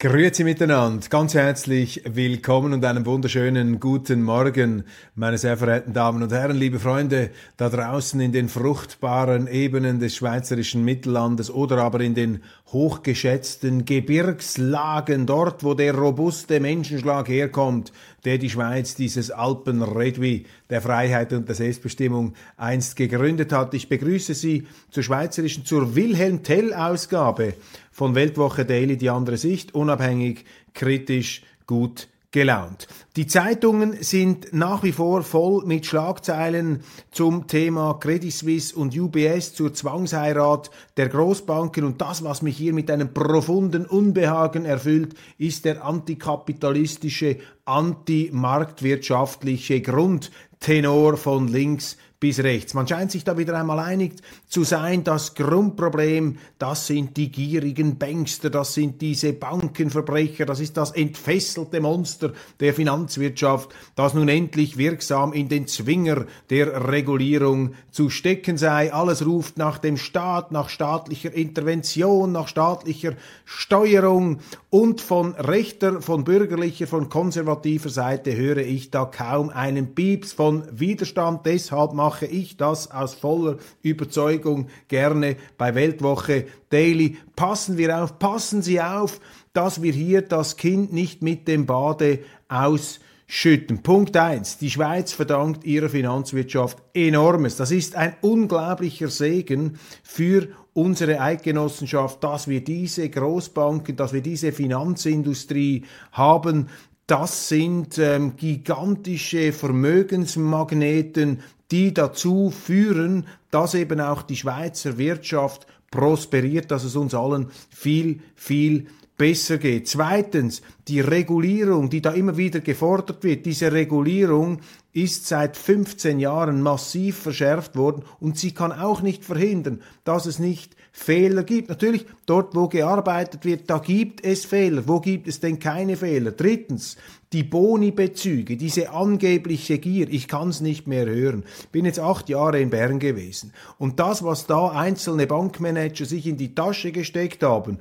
Grüezi miteinander, ganz herzlich willkommen und einen wunderschönen guten Morgen, meine sehr verehrten Damen und Herren, liebe Freunde da draußen in den fruchtbaren Ebenen des schweizerischen Mittellandes oder aber in den hochgeschätzten Gebirgslagen, dort wo der robuste Menschenschlag herkommt, der die Schweiz, dieses Alpenredwi der Freiheit und der Selbstbestimmung einst gegründet hat. Ich begrüße Sie zur schweizerischen, zur Wilhelm Tell-Ausgabe von Weltwoche Daily, die andere Sicht, unabhängig, kritisch, gut gelaunt. Die Zeitungen sind nach wie vor voll mit Schlagzeilen zum Thema Credit Suisse und UBS zur Zwangsheirat der Großbanken und das, was mich hier mit einem profunden Unbehagen erfüllt, ist der antikapitalistische, antimarktwirtschaftliche Grundtenor von links bis rechts. Man scheint sich da wieder einmal einig zu sein, das Grundproblem, das sind die gierigen Bankster, das sind diese Bankenverbrecher, das ist das entfesselte Monster der Finanzwirtschaft, das nun endlich wirksam in den Zwinger der Regulierung zu stecken sei. Alles ruft nach dem Staat, nach staatlicher Intervention, nach staatlicher Steuerung und von rechter, von bürgerlicher, von konservativer Seite höre ich da kaum einen Pieps von Widerstand. Deshalb mache ich das aus voller Überzeugung gerne bei Weltwoche Daily. Passen wir auf, passen Sie auf, dass wir hier das Kind nicht mit dem Bade ausschütten. Punkt eins: Die Schweiz verdankt ihrer Finanzwirtschaft enormes. Das ist ein unglaublicher Segen für unsere Eidgenossenschaft, dass wir diese Großbanken, dass wir diese Finanzindustrie haben. Das sind ähm, gigantische Vermögensmagneten, die dazu führen, dass eben auch die Schweizer Wirtschaft prosperiert, dass es uns allen viel, viel besser geht. Zweitens, die Regulierung, die da immer wieder gefordert wird, diese Regulierung ist seit 15 Jahren massiv verschärft worden und sie kann auch nicht verhindern, dass es nicht Fehler gibt. Natürlich, dort wo gearbeitet wird, da gibt es Fehler. Wo gibt es denn keine Fehler? Drittens, die Boni-Bezüge, diese angebliche Gier, ich kann es nicht mehr hören. Bin jetzt acht Jahre in Bern gewesen. Und das, was da einzelne Bankmanager sich in die Tasche gesteckt haben,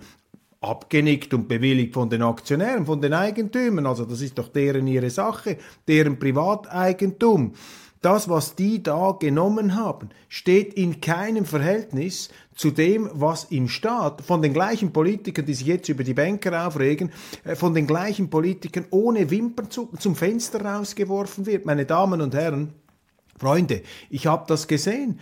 abgenickt und bewilligt von den Aktionären, von den Eigentümern, also das ist doch deren ihre Sache, deren Privateigentum. Das, was die da genommen haben, steht in keinem Verhältnis zu dem, was im Staat von den gleichen Politikern, die sich jetzt über die Banker aufregen, äh, von den gleichen Politikern ohne Wimpernzucken zum Fenster rausgeworfen wird. Meine Damen und Herren, Freunde, ich habe das gesehen.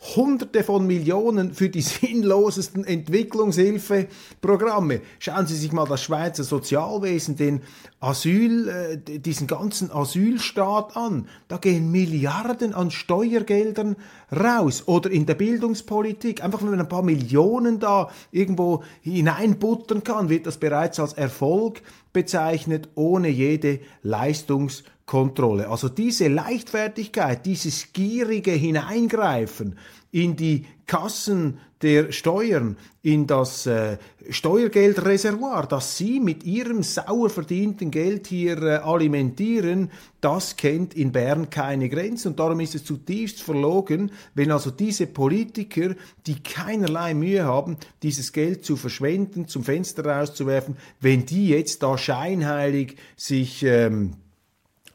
Hunderte von Millionen für die sinnlosesten Entwicklungshilfeprogramme. Schauen Sie sich mal das Schweizer Sozialwesen, den Asyl, äh, diesen ganzen Asylstaat an. Da gehen Milliarden an Steuergeldern raus. Oder in der Bildungspolitik. Einfach wenn man ein paar Millionen da irgendwo hineinbuttern kann, wird das bereits als Erfolg bezeichnet, ohne jede Leistungs Kontrolle. Also diese Leichtfertigkeit, dieses gierige Hineingreifen in die Kassen der Steuern, in das äh, Steuergeldreservoir, das Sie mit Ihrem sauer verdienten Geld hier äh, alimentieren, das kennt in Bern keine Grenzen. Und darum ist es zutiefst verlogen, wenn also diese Politiker, die keinerlei Mühe haben, dieses Geld zu verschwenden, zum Fenster rauszuwerfen, wenn die jetzt da scheinheilig sich ähm,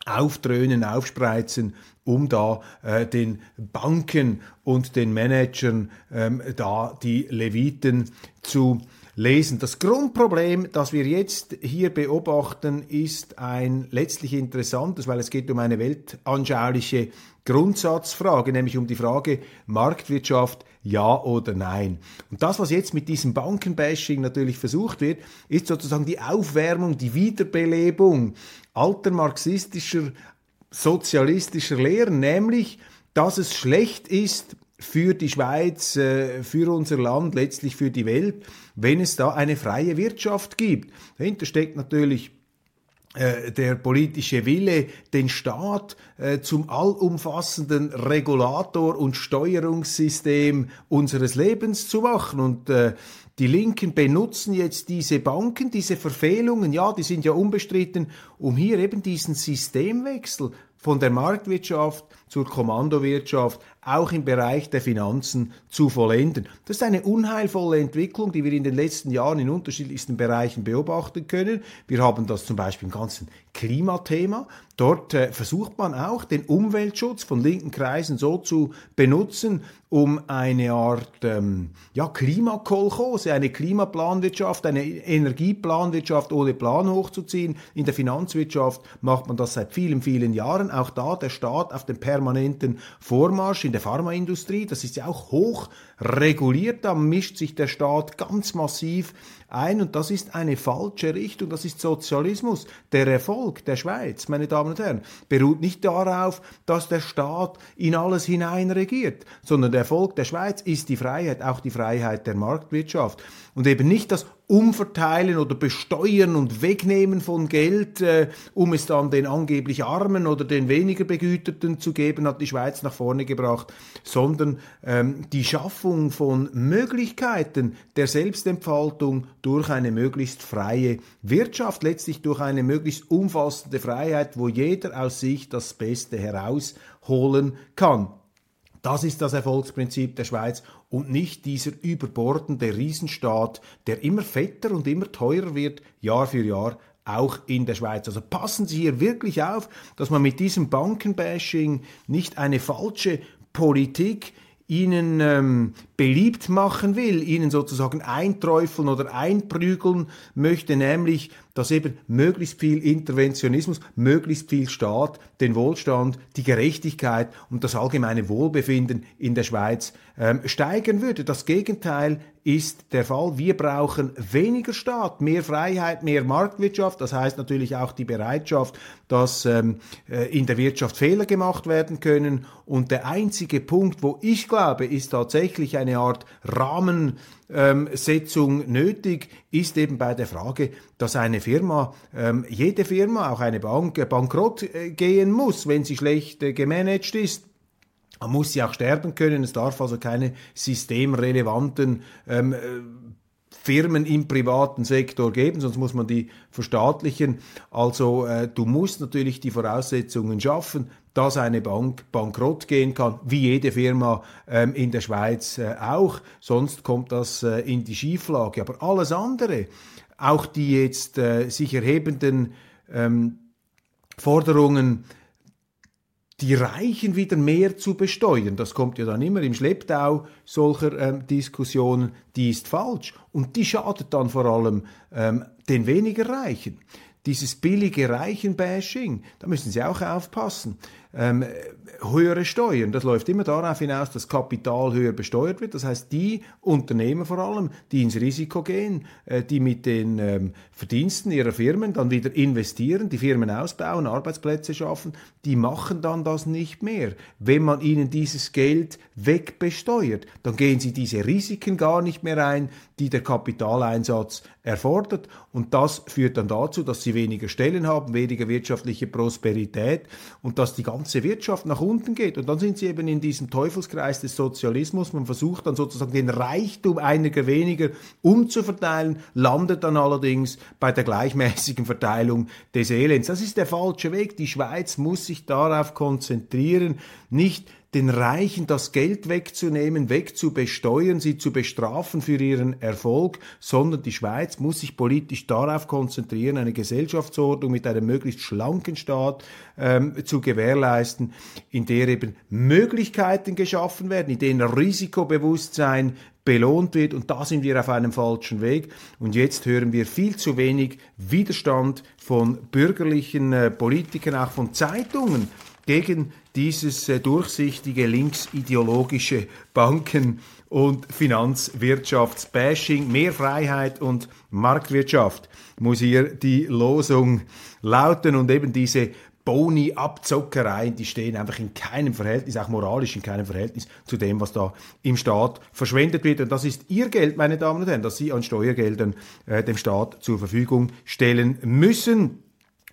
aufdröhnen, aufspreizen, um da äh, den Banken und den Managern ähm, da die Leviten zu lesen. Das Grundproblem, das wir jetzt hier beobachten, ist ein letztlich interessantes, weil es geht um eine weltanschauliche Grundsatzfrage, nämlich um die Frage Marktwirtschaft ja oder nein. Und das, was jetzt mit diesem Bankenbashing natürlich versucht wird, ist sozusagen die Aufwärmung, die Wiederbelebung alter marxistischer, sozialistischer Lehren, nämlich, dass es schlecht ist, für die Schweiz, äh, für unser Land, letztlich für die Welt, wenn es da eine freie Wirtschaft gibt. Dahinter steckt natürlich äh, der politische Wille, den Staat äh, zum allumfassenden Regulator und Steuerungssystem unseres Lebens zu machen. Und die Linken benutzen jetzt diese Banken, diese Verfehlungen, ja, die sind ja unbestritten, um hier eben diesen Systemwechsel von der Marktwirtschaft zur Kommandowirtschaft auch im Bereich der Finanzen zu vollenden. Das ist eine unheilvolle Entwicklung, die wir in den letzten Jahren in unterschiedlichsten Bereichen beobachten können. Wir haben das zum Beispiel im ganzen Klimathema. Dort äh, versucht man auch, den Umweltschutz von linken Kreisen so zu benutzen, um eine Art ähm, ja, Klimakolchose, eine Klimaplanwirtschaft, eine Energieplanwirtschaft ohne Plan hochzuziehen. In der Finanzwirtschaft macht man das seit vielen, vielen Jahren. Auch da der Staat auf dem permanenten Vormarsch der Pharmaindustrie. Das ist ja auch hoch reguliert. Da mischt sich der Staat ganz massiv ein und das ist eine falsche Richtung, das ist Sozialismus. Der Erfolg der Schweiz, meine Damen und Herren, beruht nicht darauf, dass der Staat in alles hineinregiert, sondern der Erfolg der Schweiz ist die Freiheit, auch die Freiheit der Marktwirtschaft und eben nicht das Umverteilen oder Besteuern und Wegnehmen von Geld, äh, um es dann den angeblich Armen oder den weniger Begüterten zu geben, hat die Schweiz nach vorne gebracht, sondern ähm, die Schaffung von Möglichkeiten der Selbstentfaltung durch eine möglichst freie Wirtschaft, letztlich durch eine möglichst umfassende Freiheit, wo jeder aus sich das Beste herausholen kann. Das ist das Erfolgsprinzip der Schweiz und nicht dieser überbordende Riesenstaat, der immer fetter und immer teurer wird, Jahr für Jahr, auch in der Schweiz. Also passen Sie hier wirklich auf, dass man mit diesem Bankenbashing nicht eine falsche Politik ihnen ähm, beliebt machen will, ihnen sozusagen einträufeln oder einprügeln möchte, nämlich, dass eben möglichst viel Interventionismus, möglichst viel Staat den Wohlstand, die Gerechtigkeit und das allgemeine Wohlbefinden in der Schweiz ähm, steigern würde. Das Gegenteil ist der Fall. Wir brauchen weniger Staat, mehr Freiheit, mehr Marktwirtschaft. Das heißt natürlich auch die Bereitschaft, dass ähm, äh, in der Wirtschaft Fehler gemacht werden können. Und der einzige Punkt, wo ich glaube, ist tatsächlich eine Art Rahmensetzung ähm, nötig, ist eben bei der Frage, dass eine Firma, ähm, jede Firma, auch eine Bank, äh, bankrott äh, gehen muss, wenn sie schlecht äh, gemanagt ist. Man muss sie auch sterben können. Es darf also keine systemrelevanten ähm, äh, Firmen im privaten Sektor geben, sonst muss man die verstaatlichen. Also äh, du musst natürlich die Voraussetzungen schaffen, dass eine Bank bankrott gehen kann, wie jede Firma ähm, in der Schweiz äh, auch. Sonst kommt das äh, in die Schieflage. Aber alles andere, auch die jetzt äh, sich erhebenden ähm, Forderungen, die Reichen wieder mehr zu besteuern. Das kommt ja dann immer im Schlepptau solcher ähm, Diskussionen. Die ist falsch und die schadet dann vor allem ähm, den weniger Reichen. Dieses billige Reichenbashing, da müssen Sie auch aufpassen ähm, höhere Steuern. Das läuft immer darauf hinaus, dass Kapital höher besteuert wird. Das heißt, die Unternehmen vor allem, die ins Risiko gehen, äh, die mit den ähm, Verdiensten ihrer Firmen dann wieder investieren, die Firmen ausbauen, Arbeitsplätze schaffen, die machen dann das nicht mehr. Wenn man ihnen dieses Geld wegbesteuert, dann gehen sie diese Risiken gar nicht mehr ein, die der Kapitaleinsatz erfordert. Und das führt dann dazu, dass sie weniger Stellen haben, weniger wirtschaftliche Prosperität und dass die ganze ganze Wirtschaft nach unten geht. Und dann sind sie eben in diesem Teufelskreis des Sozialismus. Man versucht dann sozusagen den Reichtum einiger weniger umzuverteilen, landet dann allerdings bei der gleichmäßigen Verteilung des Elends. Das ist der falsche Weg. Die Schweiz muss sich darauf konzentrieren, nicht den Reichen das Geld wegzunehmen, wegzubesteuern, sie zu bestrafen für ihren Erfolg, sondern die Schweiz muss sich politisch darauf konzentrieren, eine Gesellschaftsordnung mit einem möglichst schlanken Staat ähm, zu gewährleisten, in der eben Möglichkeiten geschaffen werden, in denen Risikobewusstsein belohnt wird. Und da sind wir auf einem falschen Weg. Und jetzt hören wir viel zu wenig Widerstand von bürgerlichen äh, Politikern, auch von Zeitungen gegen dieses äh, durchsichtige linksideologische Banken- und Finanzwirtschaftsbashing. Mehr Freiheit und Marktwirtschaft muss hier die Losung lauten und eben diese Boni-Abzockereien, die stehen einfach in keinem Verhältnis, auch moralisch in keinem Verhältnis zu dem, was da im Staat verschwendet wird. Und das ist Ihr Geld, meine Damen und Herren, das Sie an Steuergeldern äh, dem Staat zur Verfügung stellen müssen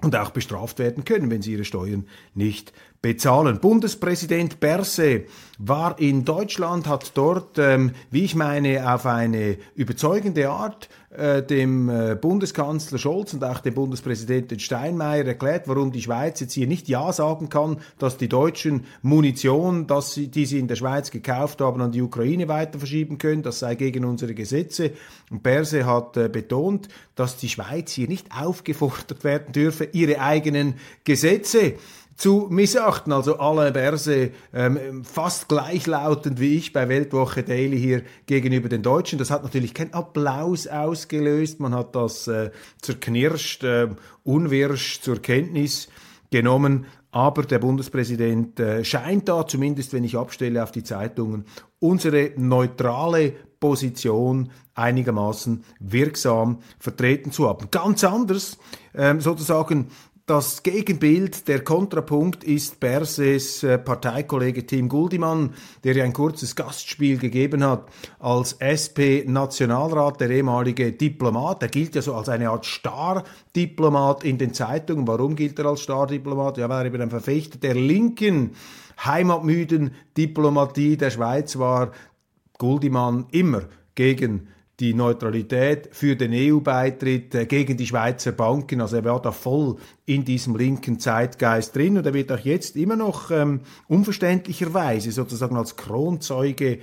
und auch bestraft werden können, wenn sie ihre Steuern nicht bezahlen. Bundespräsident Berse war in Deutschland, hat dort, ähm, wie ich meine, auf eine überzeugende Art äh, dem äh, Bundeskanzler Scholz und auch dem Bundespräsidenten Steinmeier erklärt, warum die Schweiz jetzt hier nicht Ja sagen kann, dass die Deutschen Munition, dass sie, die sie in der Schweiz gekauft haben, an die Ukraine weiter verschieben können. Das sei gegen unsere Gesetze. Und Berse hat äh, betont, dass die Schweiz hier nicht aufgefordert werden dürfe, ihre eigenen Gesetze zu missachten. Also alle Börse ähm, fast gleichlautend wie ich bei Weltwoche Daily hier gegenüber den Deutschen. Das hat natürlich keinen Applaus ausgelöst. Man hat das äh, zerknirscht, äh, unwirsch zur Kenntnis genommen. Aber der Bundespräsident äh, scheint da, zumindest wenn ich abstelle auf die Zeitungen, unsere neutrale Position einigermaßen wirksam vertreten zu haben. Ganz anders ähm, sozusagen das Gegenbild, der Kontrapunkt ist Berses äh, Parteikollege Tim Guldimann, der ja ein kurzes Gastspiel gegeben hat als SP-Nationalrat, der ehemalige Diplomat. Er gilt ja so als eine Art Star-Diplomat in den Zeitungen. Warum gilt er als Star-Diplomat? Ja, weil er eben ein Verfechter der linken, heimatmüden Diplomatie der Schweiz war. Guldimann immer gegen die Neutralität für den EU-Beitritt äh, gegen die Schweizer Banken. Also er war da voll in diesem linken Zeitgeist drin und er wird auch jetzt immer noch ähm, unverständlicherweise sozusagen als Kronzeuge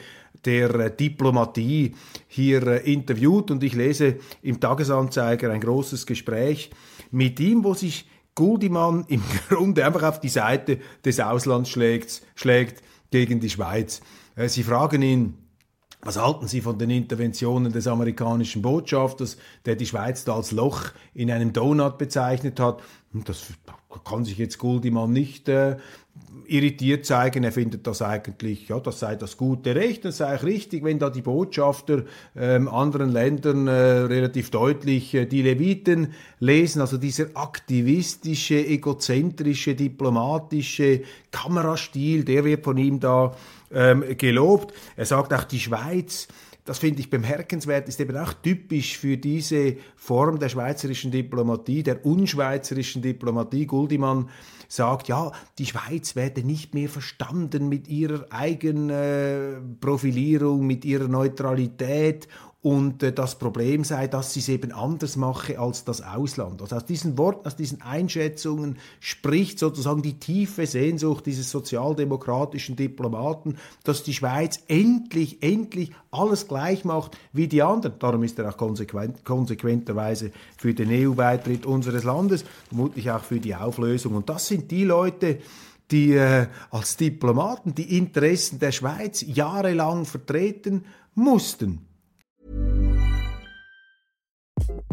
der äh, Diplomatie hier äh, interviewt und ich lese im Tagesanzeiger ein großes Gespräch mit ihm, wo sich Guldimann im Grunde einfach auf die Seite des Auslands schlägt, schlägt gegen die Schweiz. Sie fragen ihn, was halten Sie von den Interventionen des amerikanischen Botschafters, der die Schweiz da als Loch in einem Donut bezeichnet hat? Das kann sich jetzt Guldimann nicht äh, irritiert zeigen. Er findet das eigentlich, ja, das sei das gute Recht, das sei auch richtig, wenn da die Botschafter ähm, anderen Ländern äh, relativ deutlich äh, die Leviten lesen. Also dieser aktivistische, egozentrische, diplomatische Kamerastil, der wird von ihm da ähm, gelobt. Er sagt auch, die Schweiz, das finde ich bemerkenswert, ist eben auch typisch für diese Form der schweizerischen Diplomatie, der unschweizerischen Diplomatie. Guldimann sagt, ja, die Schweiz werde nicht mehr verstanden mit ihrer eigenen äh, Profilierung, mit ihrer Neutralität und äh, das Problem sei, dass sie es eben anders mache als das Ausland. Also aus diesen Worten, aus diesen Einschätzungen spricht sozusagen die tiefe Sehnsucht dieses sozialdemokratischen Diplomaten, dass die Schweiz endlich, endlich alles gleich macht wie die anderen. Darum ist er auch konsequent, konsequenterweise für den EU-Beitritt unseres Landes, vermutlich auch für die Auflösung. Und das sind die Leute, die äh, als Diplomaten die Interessen der Schweiz jahrelang vertreten mussten.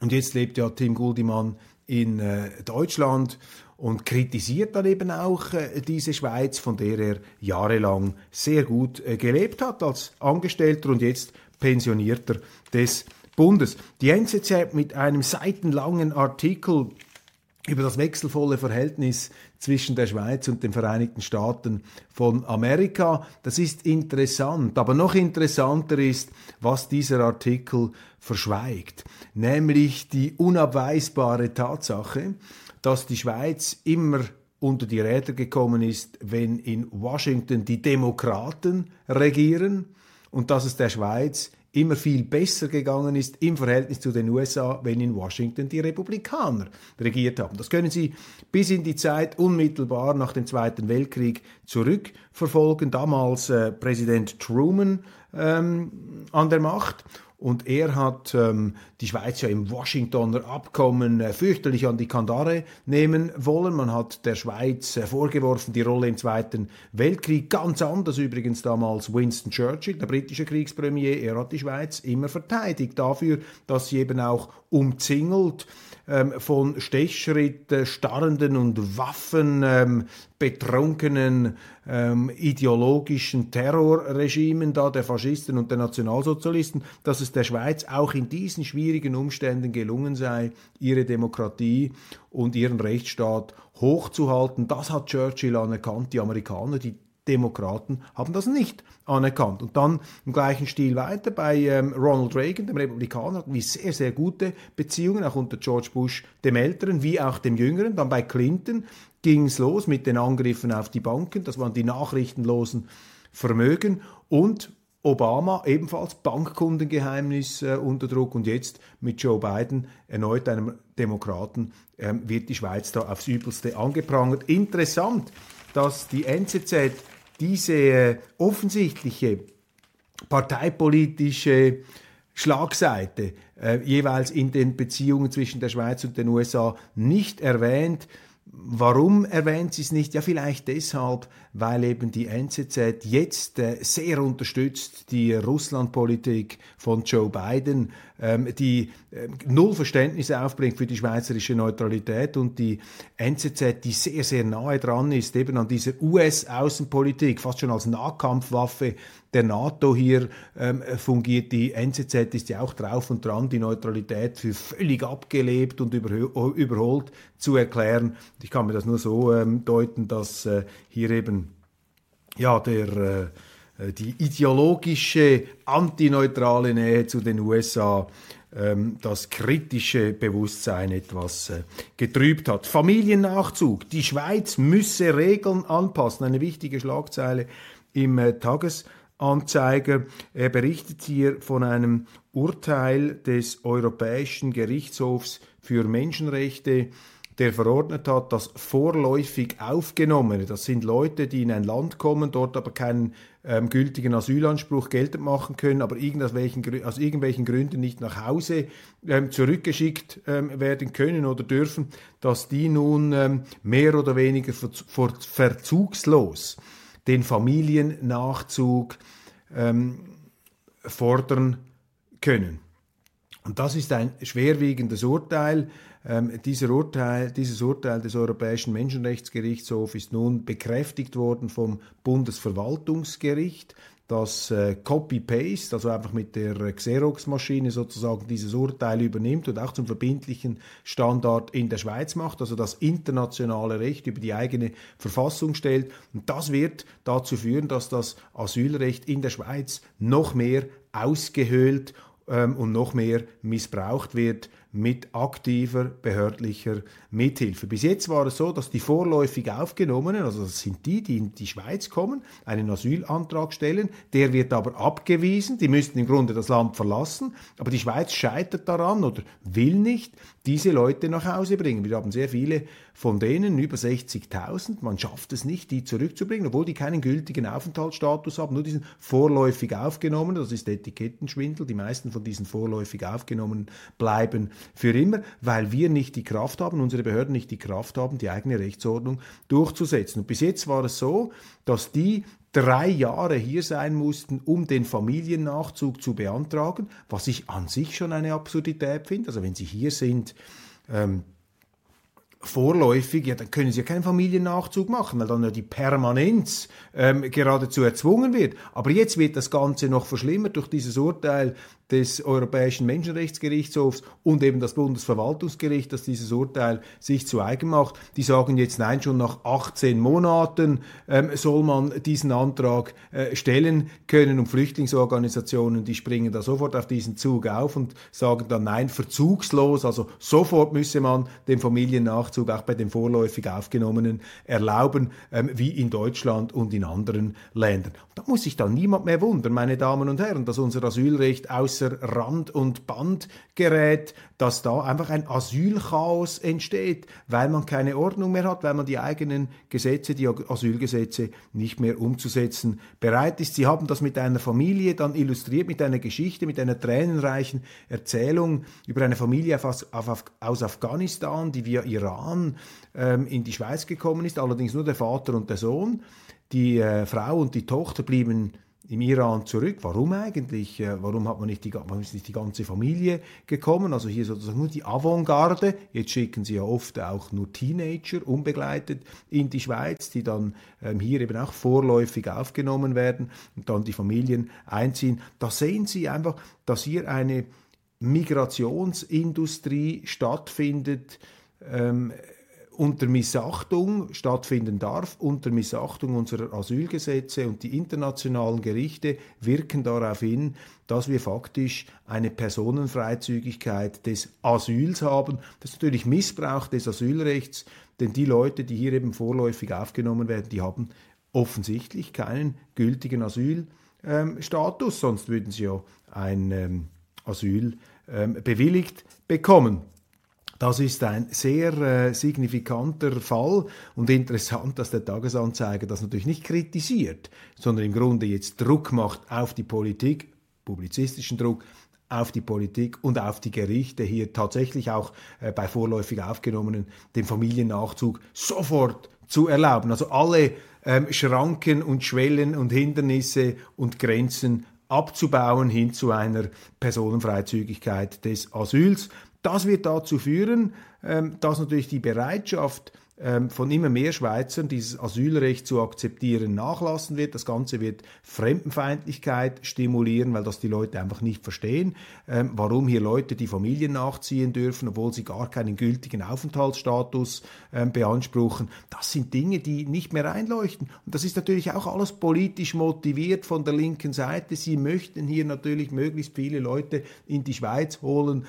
Und jetzt lebt ja Tim Guldimann in äh, Deutschland und kritisiert dann eben auch äh, diese Schweiz, von der er jahrelang sehr gut äh, gelebt hat als Angestellter und jetzt Pensionierter des Bundes. Die NZZ mit einem seitenlangen Artikel über das wechselvolle Verhältnis zwischen der Schweiz und den Vereinigten Staaten von Amerika. Das ist interessant, aber noch interessanter ist, was dieser Artikel verschweigt, nämlich die unabweisbare Tatsache, dass die Schweiz immer unter die Räder gekommen ist, wenn in Washington die Demokraten regieren und dass es der Schweiz immer viel besser gegangen ist im Verhältnis zu den USA, wenn in Washington die Republikaner regiert haben. Das können Sie bis in die Zeit unmittelbar nach dem Zweiten Weltkrieg zurückverfolgen. Damals äh, Präsident Truman ähm, an der Macht und er hat ähm, die Schweiz ja im Washingtoner Abkommen äh, fürchterlich an die Kandare nehmen wollen. Man hat der Schweiz äh, vorgeworfen, die Rolle im Zweiten Weltkrieg, ganz anders übrigens damals Winston Churchill, der britische Kriegspremier, er hat die Schweiz immer verteidigt dafür, dass sie eben auch umzingelt ähm, von Stechschritt äh, starrenden und Waffen ähm, betrunkenen ähm, ideologischen Terrorregimen da der Faschisten und der Nationalsozialisten, dass es der Schweiz auch in diesen schwierigen Umständen gelungen sei, ihre Demokratie und ihren Rechtsstaat hochzuhalten. Das hat Churchill anerkannt. Die Amerikaner, die Demokraten haben das nicht anerkannt. Und dann im gleichen Stil weiter bei ähm, Ronald Reagan, dem Republikaner, hatten wir sehr, sehr gute Beziehungen, auch unter George Bush, dem Älteren, wie auch dem Jüngeren. Dann bei Clinton ging es los mit den Angriffen auf die Banken, das waren die nachrichtenlosen Vermögen und Obama ebenfalls Bankkundengeheimnis äh, unter Druck und jetzt mit Joe Biden, erneut einem Demokraten, äh, wird die Schweiz da aufs Übelste angeprangert. Interessant, dass die NZZ diese äh, offensichtliche parteipolitische Schlagseite äh, jeweils in den Beziehungen zwischen der Schweiz und den USA nicht erwähnt. Warum erwähnt sie es nicht? Ja, vielleicht deshalb, weil eben die NZZ jetzt äh, sehr unterstützt die Russlandpolitik von Joe Biden, ähm, die äh, null Verständnis aufbringt für die schweizerische Neutralität und die NZZ, die sehr, sehr nahe dran ist, eben an dieser US-Außenpolitik, fast schon als Nahkampfwaffe der NATO hier ähm, fungiert. Die NZZ ist ja auch drauf und dran, die Neutralität für völlig abgelebt und überholt zu erklären. Ich kann mir das nur so ähm, deuten, dass äh, hier eben ja der äh, äh, die ideologische antineutrale Nähe zu den USA ähm, das kritische Bewusstsein etwas äh, getrübt hat. Familiennachzug. Die Schweiz müsse Regeln anpassen. Eine wichtige Schlagzeile im äh, Tagesanzeiger. Er berichtet hier von einem Urteil des Europäischen Gerichtshofs für Menschenrechte der verordnet hat, dass vorläufig Aufgenommene, das sind Leute, die in ein Land kommen, dort aber keinen ähm, gültigen Asylanspruch geltend machen können, aber irgendwelchen, aus irgendwelchen Gründen nicht nach Hause ähm, zurückgeschickt ähm, werden können oder dürfen, dass die nun ähm, mehr oder weniger ver ver verzugslos den Familiennachzug ähm, fordern können. Und das ist ein schwerwiegendes Urteil. Ähm, dieser Urteil, dieses Urteil des Europäischen Menschenrechtsgerichtshofs ist nun bekräftigt worden vom Bundesverwaltungsgericht das äh, Copy-Paste, also einfach mit der Xerox-Maschine sozusagen dieses Urteil übernimmt und auch zum verbindlichen Standard in der Schweiz macht, also das internationale Recht über die eigene Verfassung stellt. Und das wird dazu führen, dass das Asylrecht in der Schweiz noch mehr ausgehöhlt ähm, und noch mehr missbraucht wird mit aktiver behördlicher Mithilfe. Bis jetzt war es so, dass die vorläufig Aufgenommenen, also das sind die, die in die Schweiz kommen, einen Asylantrag stellen, der wird aber abgewiesen, die müssten im Grunde das Land verlassen, aber die Schweiz scheitert daran oder will nicht diese Leute nach Hause bringen. Wir haben sehr viele von denen, über 60.000, man schafft es nicht, die zurückzubringen, obwohl die keinen gültigen Aufenthaltsstatus haben, nur diesen vorläufig aufgenommen, das ist Etikettenschwindel, die meisten von diesen vorläufig aufgenommen bleiben für immer, weil wir nicht die Kraft haben, unsere Behörden nicht die Kraft haben, die eigene Rechtsordnung durchzusetzen. Und bis jetzt war es so, dass die drei Jahre hier sein mussten, um den Familiennachzug zu beantragen, was ich an sich schon eine Absurdität finde. Also wenn Sie hier sind, ähm, vorläufig, ja, dann können sie ja keinen Familiennachzug machen, weil dann ja die Permanenz ähm, geradezu erzwungen wird. Aber jetzt wird das Ganze noch verschlimmert durch dieses Urteil des Europäischen Menschenrechtsgerichtshofs und eben das Bundesverwaltungsgericht, das dieses Urteil sich zu eigen macht. Die sagen jetzt, nein, schon nach 18 Monaten ähm, soll man diesen Antrag äh, stellen können und Flüchtlingsorganisationen, die springen da sofort auf diesen Zug auf und sagen dann, nein, verzugslos, also sofort müsse man den Familiennachzug auch bei den vorläufig Aufgenommenen erlauben, ähm, wie in Deutschland und in anderen Ländern. da muss sich dann niemand mehr wundern, meine Damen und Herren, dass unser Asylrecht aus außer Rand und Band gerät, dass da einfach ein Asylchaos entsteht, weil man keine Ordnung mehr hat, weil man die eigenen Gesetze, die Asylgesetze nicht mehr umzusetzen bereit ist. Sie haben das mit einer Familie dann illustriert, mit einer Geschichte, mit einer tränenreichen Erzählung über eine Familie aus Afghanistan, die via Iran ähm, in die Schweiz gekommen ist, allerdings nur der Vater und der Sohn. Die äh, Frau und die Tochter blieben im Iran zurück. Warum eigentlich? Äh, warum hat man nicht die, warum ist nicht die ganze Familie gekommen? Also hier sozusagen nur die Avantgarde. Jetzt schicken sie ja oft auch nur Teenager unbegleitet in die Schweiz, die dann ähm, hier eben auch vorläufig aufgenommen werden und dann die Familien einziehen. Da sehen Sie einfach, dass hier eine Migrationsindustrie stattfindet. Ähm, unter Missachtung stattfinden darf, unter Missachtung unserer Asylgesetze und die internationalen Gerichte wirken darauf hin, dass wir faktisch eine Personenfreizügigkeit des Asyls haben. Das ist natürlich Missbrauch des Asylrechts, denn die Leute, die hier eben vorläufig aufgenommen werden, die haben offensichtlich keinen gültigen Asylstatus, ähm, sonst würden sie ja ein ähm, Asyl ähm, bewilligt bekommen. Das ist ein sehr äh, signifikanter Fall und interessant, dass der Tagesanzeiger das natürlich nicht kritisiert, sondern im Grunde jetzt Druck macht auf die Politik, publizistischen Druck, auf die Politik und auf die Gerichte hier tatsächlich auch äh, bei vorläufig Aufgenommenen den Familiennachzug sofort zu erlauben. Also alle ähm, Schranken und Schwellen und Hindernisse und Grenzen abzubauen hin zu einer Personenfreizügigkeit des Asyls. Das wird dazu führen, ähm, dass natürlich die Bereitschaft von immer mehr Schweizern dieses Asylrecht zu akzeptieren nachlassen wird. Das Ganze wird Fremdenfeindlichkeit stimulieren, weil das die Leute einfach nicht verstehen, ähm, warum hier Leute die Familien nachziehen dürfen, obwohl sie gar keinen gültigen Aufenthaltsstatus ähm, beanspruchen. Das sind Dinge, die nicht mehr einleuchten. Und das ist natürlich auch alles politisch motiviert von der linken Seite. Sie möchten hier natürlich möglichst viele Leute in die Schweiz holen,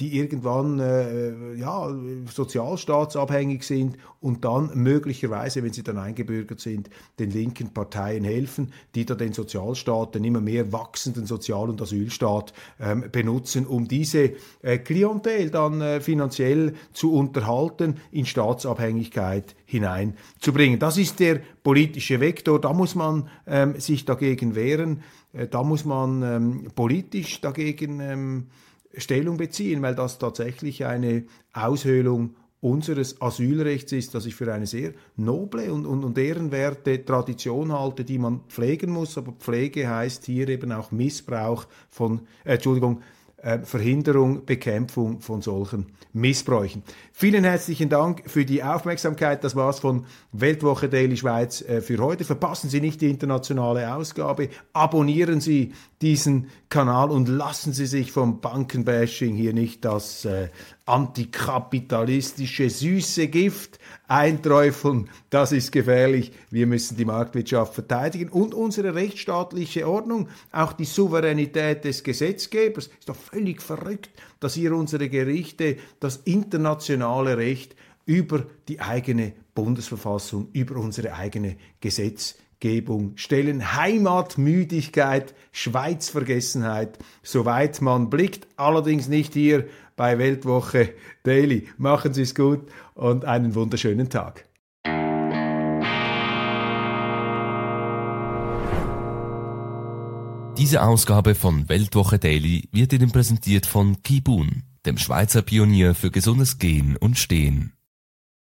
die irgendwann äh, ja, sozialstaatsabhängig sind sind und dann möglicherweise, wenn sie dann eingebürgert sind, den linken Parteien helfen, die da den Sozialstaat, den immer mehr wachsenden Sozial- und Asylstaat ähm, benutzen, um diese äh, Klientel dann äh, finanziell zu unterhalten, in Staatsabhängigkeit hineinzubringen. Das ist der politische Vektor, da muss man ähm, sich dagegen wehren, äh, da muss man ähm, politisch dagegen ähm, Stellung beziehen, weil das tatsächlich eine Aushöhlung unseres Asylrechts ist, das ich für eine sehr noble und, und, und ehrenwerte Tradition halte, die man pflegen muss. Aber Pflege heißt hier eben auch Missbrauch von, äh, Entschuldigung, äh, Verhinderung, Bekämpfung von solchen Missbräuchen. Vielen herzlichen Dank für die Aufmerksamkeit. Das war's von Weltwoche Daily Schweiz äh, für heute. Verpassen Sie nicht die internationale Ausgabe. Abonnieren Sie diesen Kanal und lassen Sie sich vom Bankenbashing hier nicht das äh, antikapitalistische süße Gift einträufeln. Das ist gefährlich. Wir müssen die Marktwirtschaft verteidigen und unsere rechtsstaatliche Ordnung, auch die Souveränität des Gesetzgebers. Ist doch völlig verrückt, dass hier unsere Gerichte das internationale Recht über die eigene Bundesverfassung, über unsere eigene Gesetzgebung stellen. Heimatmüdigkeit, Schweizvergessenheit, soweit man blickt, allerdings nicht hier bei Weltwoche Daily. Machen Sie es gut und einen wunderschönen Tag. Diese Ausgabe von Weltwoche Daily wird Ihnen präsentiert von Kibun, dem Schweizer Pionier für gesundes Gehen und Stehen.